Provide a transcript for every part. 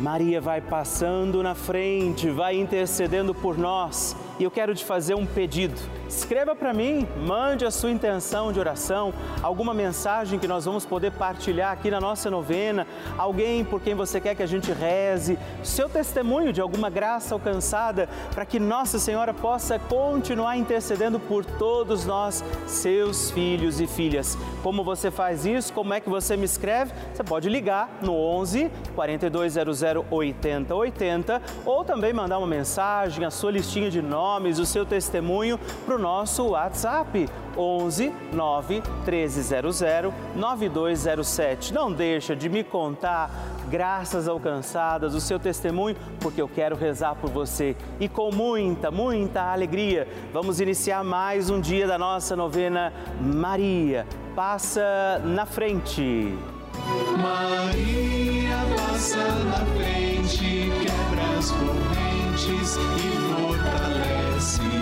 Maria vai passando na frente, vai intercedendo por nós. E eu quero te fazer um pedido Escreva para mim, mande a sua intenção de oração, alguma mensagem que nós vamos poder partilhar aqui na nossa novena, alguém por quem você quer que a gente reze, seu testemunho de alguma graça alcançada, para que Nossa Senhora possa continuar intercedendo por todos nós, seus filhos e filhas. Como você faz isso? Como é que você me escreve? Você pode ligar no 11 4200 8080 ou também mandar uma mensagem, a sua listinha de nomes, o seu testemunho para o nosso WhatsApp 11 9 1300 9207. Não deixa de me contar graças alcançadas, o seu testemunho, porque eu quero rezar por você. E com muita, muita alegria, vamos iniciar mais um dia da nossa novena Maria. Passa na frente. Maria passa na frente, quebra as correntes e fortalece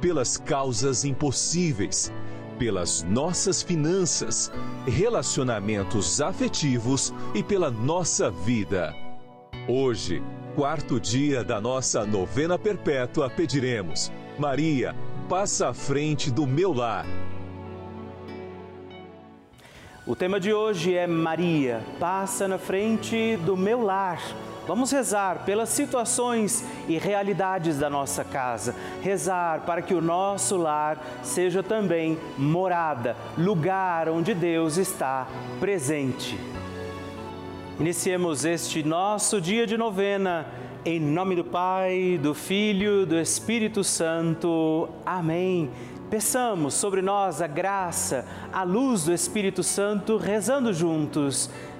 pelas causas impossíveis, pelas nossas finanças, relacionamentos afetivos e pela nossa vida. Hoje, quarto dia da nossa novena perpétua, pediremos: Maria, passa à frente do meu lar. O tema de hoje é Maria, passa na frente do meu lar. Vamos rezar pelas situações e realidades da nossa casa. Rezar para que o nosso lar seja também morada, lugar onde Deus está presente. Iniciemos este nosso dia de novena. Em nome do Pai, do Filho, do Espírito Santo. Amém. Peçamos sobre nós a graça, a luz do Espírito Santo, rezando juntos.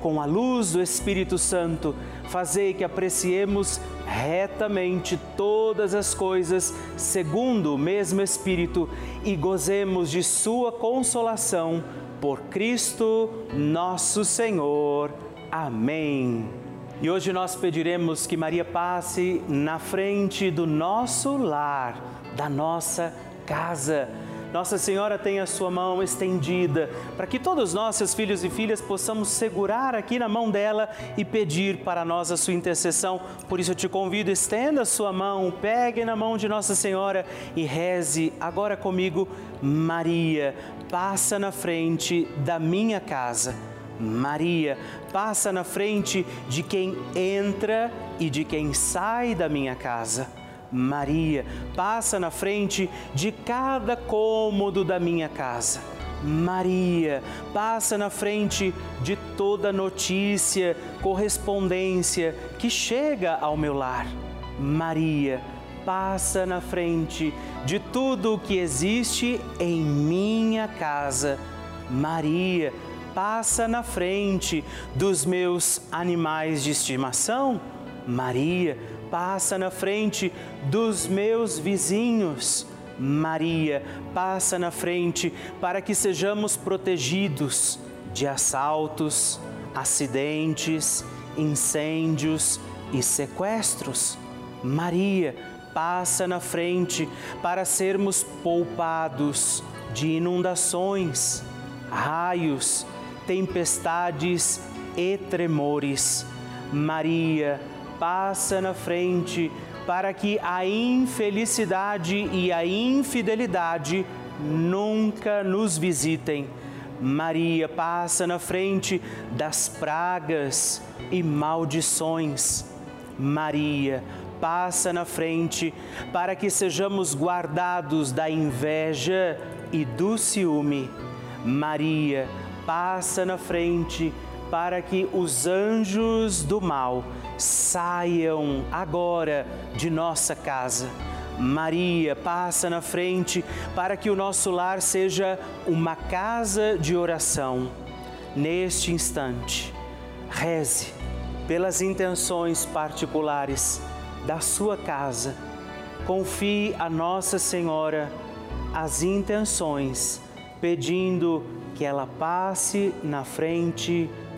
com a luz do Espírito Santo, fazei que apreciemos retamente todas as coisas segundo o mesmo Espírito e gozemos de Sua consolação por Cristo nosso Senhor. Amém. E hoje nós pediremos que Maria passe na frente do nosso lar, da nossa casa nossa Senhora tem a sua mão estendida para que todos nós, seus filhos e filhas, possamos segurar aqui na mão dela e pedir para nós a sua intercessão. Por isso eu te convido, estenda a sua mão, pegue na mão de Nossa Senhora e reze agora comigo, Maria, passa na frente da minha casa. Maria, passa na frente de quem entra e de quem sai da minha casa. Maria passa na frente de cada cômodo da minha casa. Maria, passa na frente de toda notícia, correspondência que chega ao meu lar. Maria, passa na frente de tudo o que existe em minha casa. Maria, passa na frente dos meus animais de estimação. Maria, passa na frente dos meus vizinhos. Maria, passa na frente para que sejamos protegidos de assaltos, acidentes, incêndios e sequestros. Maria, passa na frente para sermos poupados de inundações, raios, tempestades e tremores. Maria, passa na frente para que a infelicidade e a infidelidade nunca nos visitem. Maria passa na frente das pragas e maldições. Maria passa na frente para que sejamos guardados da inveja e do ciúme. Maria passa na frente para que os anjos do mal saiam agora de nossa casa. Maria passa na frente para que o nosso lar seja uma casa de oração. Neste instante, reze pelas intenções particulares da sua casa. Confie a Nossa Senhora as intenções, pedindo que ela passe na frente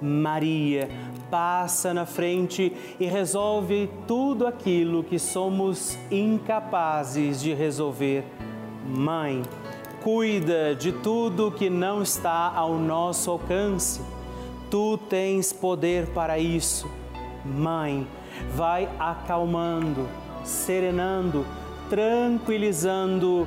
Maria passa na frente e resolve tudo aquilo que somos incapazes de resolver. Mãe, cuida de tudo que não está ao nosso alcance. Tu tens poder para isso. Mãe, vai acalmando, serenando, tranquilizando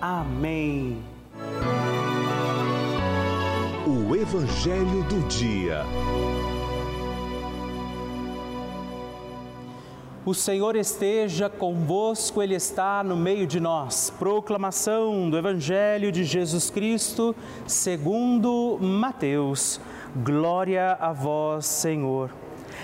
Amém. O Evangelho do Dia. O Senhor esteja convosco, Ele está no meio de nós. Proclamação do Evangelho de Jesus Cristo, segundo Mateus. Glória a vós, Senhor.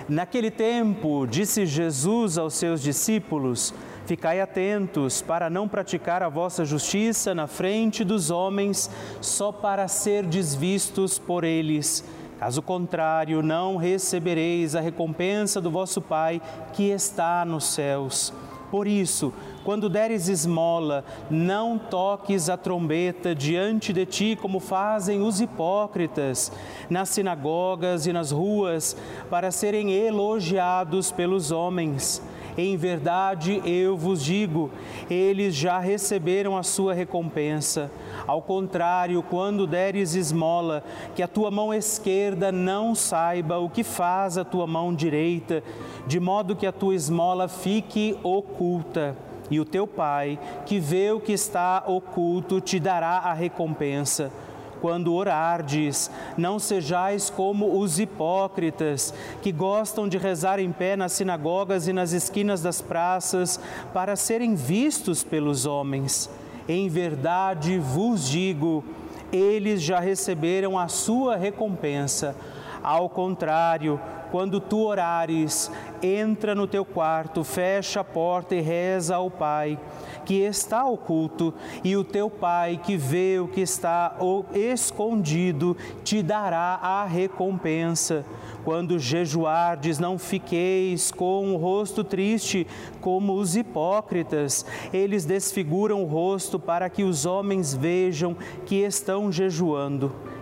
Naquele tempo, disse Jesus aos seus discípulos: Ficai atentos para não praticar a vossa justiça na frente dos homens, só para ser desvistos por eles. Caso contrário, não recebereis a recompensa do vosso Pai que está nos céus. Por isso, quando deres esmola, não toques a trombeta diante de ti, como fazem os hipócritas, nas sinagogas e nas ruas, para serem elogiados pelos homens. Em verdade eu vos digo, eles já receberam a sua recompensa. Ao contrário, quando deres esmola, que a tua mão esquerda não saiba o que faz a tua mão direita, de modo que a tua esmola fique oculta. E o teu pai, que vê o que está oculto, te dará a recompensa quando orardes, não sejais como os hipócritas, que gostam de rezar em pé nas sinagogas e nas esquinas das praças, para serem vistos pelos homens. Em verdade vos digo, eles já receberam a sua recompensa. Ao contrário, quando tu orares, entra no teu quarto, fecha a porta e reza ao Pai, que está oculto, e o teu Pai, que vê o que está escondido, te dará a recompensa. Quando jejuardes, não fiqueis com o rosto triste, como os hipócritas. Eles desfiguram o rosto para que os homens vejam que estão jejuando.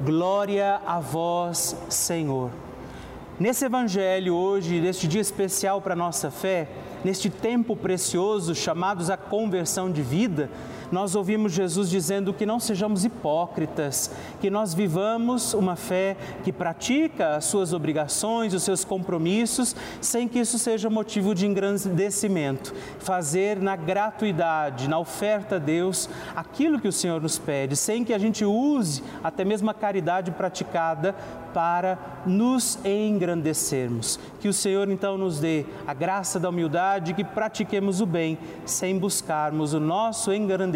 Glória a vós, Senhor. Nesse evangelho hoje, neste dia especial para a nossa fé, neste tempo precioso chamados a conversão de vida, nós ouvimos Jesus dizendo que não sejamos hipócritas, que nós vivamos uma fé que pratica as suas obrigações, os seus compromissos, sem que isso seja motivo de engrandecimento. Fazer na gratuidade, na oferta a Deus, aquilo que o Senhor nos pede, sem que a gente use até mesmo a caridade praticada para nos engrandecermos. Que o Senhor então nos dê a graça da humildade, que pratiquemos o bem sem buscarmos o nosso engrandecimento.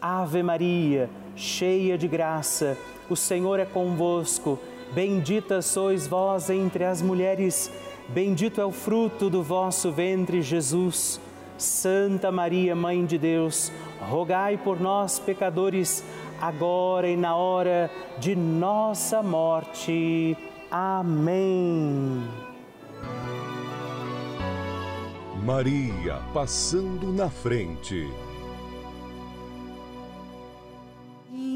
Ave Maria, cheia de graça, o Senhor é convosco. Bendita sois vós entre as mulheres, bendito é o fruto do vosso ventre, Jesus. Santa Maria, Mãe de Deus, rogai por nós, pecadores, agora e na hora de nossa morte. Amém. Maria passando na frente.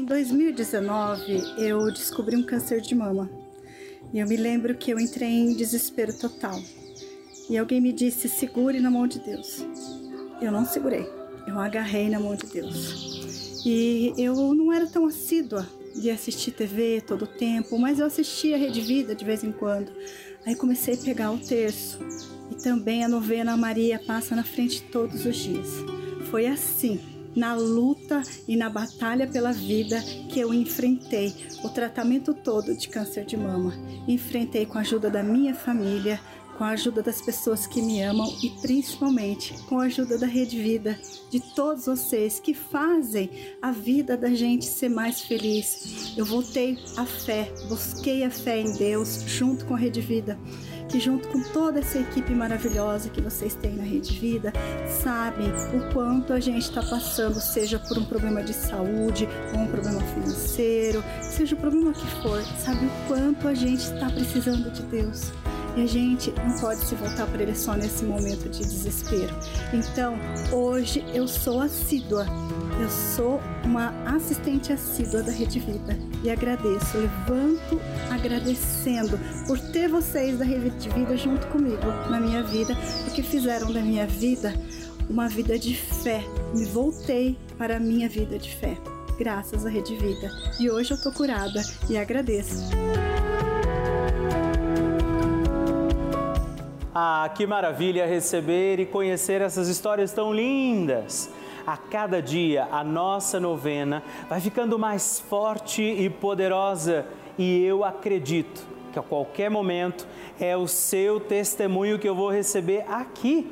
Em 2019, eu descobri um câncer de mama. E eu me lembro que eu entrei em desespero total. E alguém me disse: segure na mão de Deus. Eu não segurei. eu agarrei na mão de Deus. E eu não era tão assídua de assistir TV todo o tempo, mas eu assistia Rede Vida de vez em quando. Aí comecei a pegar o terço e também a novena Maria passa na frente todos os dias. Foi assim, na luta e na batalha pela vida que eu enfrentei o tratamento todo de câncer de mama. Enfrentei com a ajuda da minha família, com a ajuda das pessoas que me amam e principalmente com a ajuda da Rede Vida, de todos vocês que fazem a vida da gente ser mais feliz. Eu voltei à fé, busquei a fé em Deus junto com a Rede Vida que junto com toda essa equipe maravilhosa que vocês têm na Rede Vida, sabem o quanto a gente está passando, seja por um problema de saúde ou um problema financeiro, seja o problema que for, sabe o quanto a gente está precisando de Deus. E a gente não pode se voltar para ele só nesse momento de desespero. Então, hoje eu sou assídua. Eu sou uma assistente assídua da Rede Vida e agradeço, levanto agradecendo por ter vocês da Rede Vida junto comigo na minha vida, porque fizeram da minha vida uma vida de fé. Me voltei para a minha vida de fé, graças à Rede Vida. E hoje eu tô curada e agradeço. Ah, que maravilha receber e conhecer essas histórias tão lindas! A cada dia a nossa novena vai ficando mais forte e poderosa e eu acredito que a qualquer momento é o seu testemunho que eu vou receber aqui,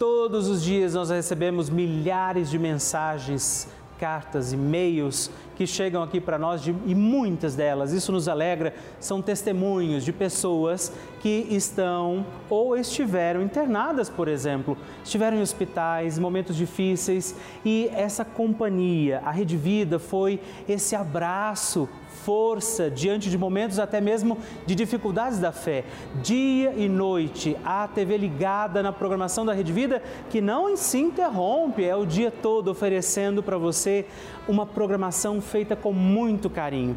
Todos os dias nós recebemos milhares de mensagens cartas, e-mails que chegam aqui para nós de, e muitas delas, isso nos alegra, são testemunhos de pessoas que estão ou estiveram internadas, por exemplo, estiveram em hospitais, momentos difíceis e essa companhia, a Rede Vida foi esse abraço força diante de momentos até mesmo de dificuldades da fé. Dia e noite, a TV ligada na programação da Rede Vida, que não se interrompe, é o dia todo oferecendo para você uma programação feita com muito carinho.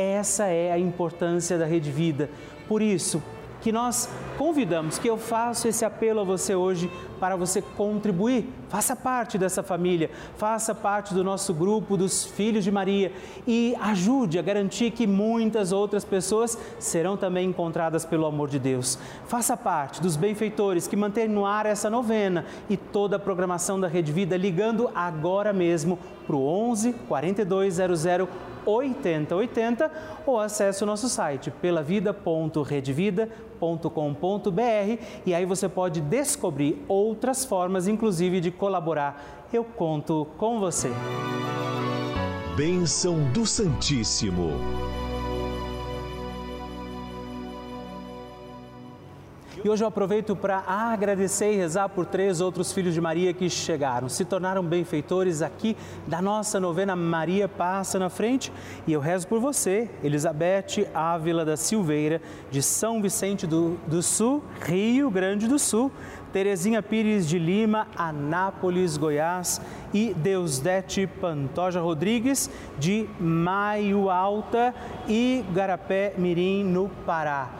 Essa é a importância da Rede Vida. Por isso, que nós convidamos, que eu faço esse apelo a você hoje para você contribuir. Faça parte dessa família, faça parte do nosso grupo dos Filhos de Maria e ajude a garantir que muitas outras pessoas serão também encontradas pelo amor de Deus. Faça parte dos benfeitores que mantêm no ar essa novena e toda a programação da Rede Vida ligando agora mesmo para o 11 4200 8080 ou acesse o nosso site pelavida.redvida.com.br e aí você pode descobrir outras formas, inclusive, de colaborar. Eu conto com você. Bênção do Santíssimo. E hoje eu aproveito para agradecer e rezar por três outros filhos de Maria que chegaram, se tornaram benfeitores aqui da nossa novena Maria Passa na Frente. E eu rezo por você, Elizabeth Ávila da Silveira, de São Vicente do, do Sul, Rio Grande do Sul. Terezinha Pires de Lima, Anápolis, Goiás e Deusdete Pantoja Rodrigues de Maio Alta e Garapé Mirim, no Pará.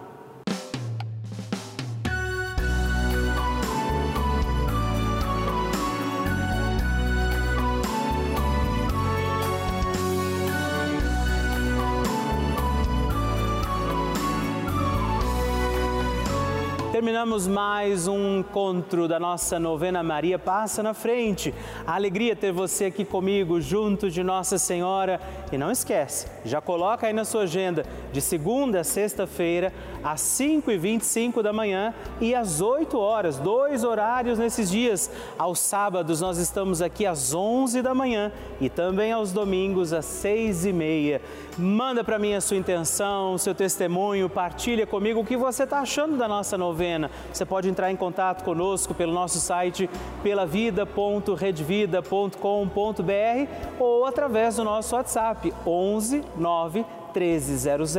Terminamos mais um encontro da nossa novena Maria Passa na Frente. A alegria ter você aqui comigo, junto de Nossa Senhora. E não esquece, já coloca aí na sua agenda, de segunda a sexta-feira, às 5h25 da manhã e às 8 horas, dois horários nesses dias. Aos sábados nós estamos aqui às 11 da manhã e também aos domingos às 6h30. Manda para mim a sua intenção, seu testemunho, partilha comigo o que você está achando da nossa novena. Você pode entrar em contato conosco pelo nosso site pelavida.redvida.com.br ou através do nosso WhatsApp 11 9 1300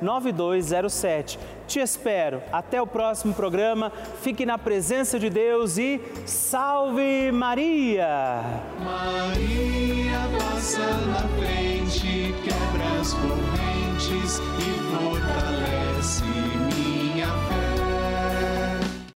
9207. Te espero. Até o próximo programa. Fique na presença de Deus e salve Maria! Maria passa na frente, quebra as correntes e fortalece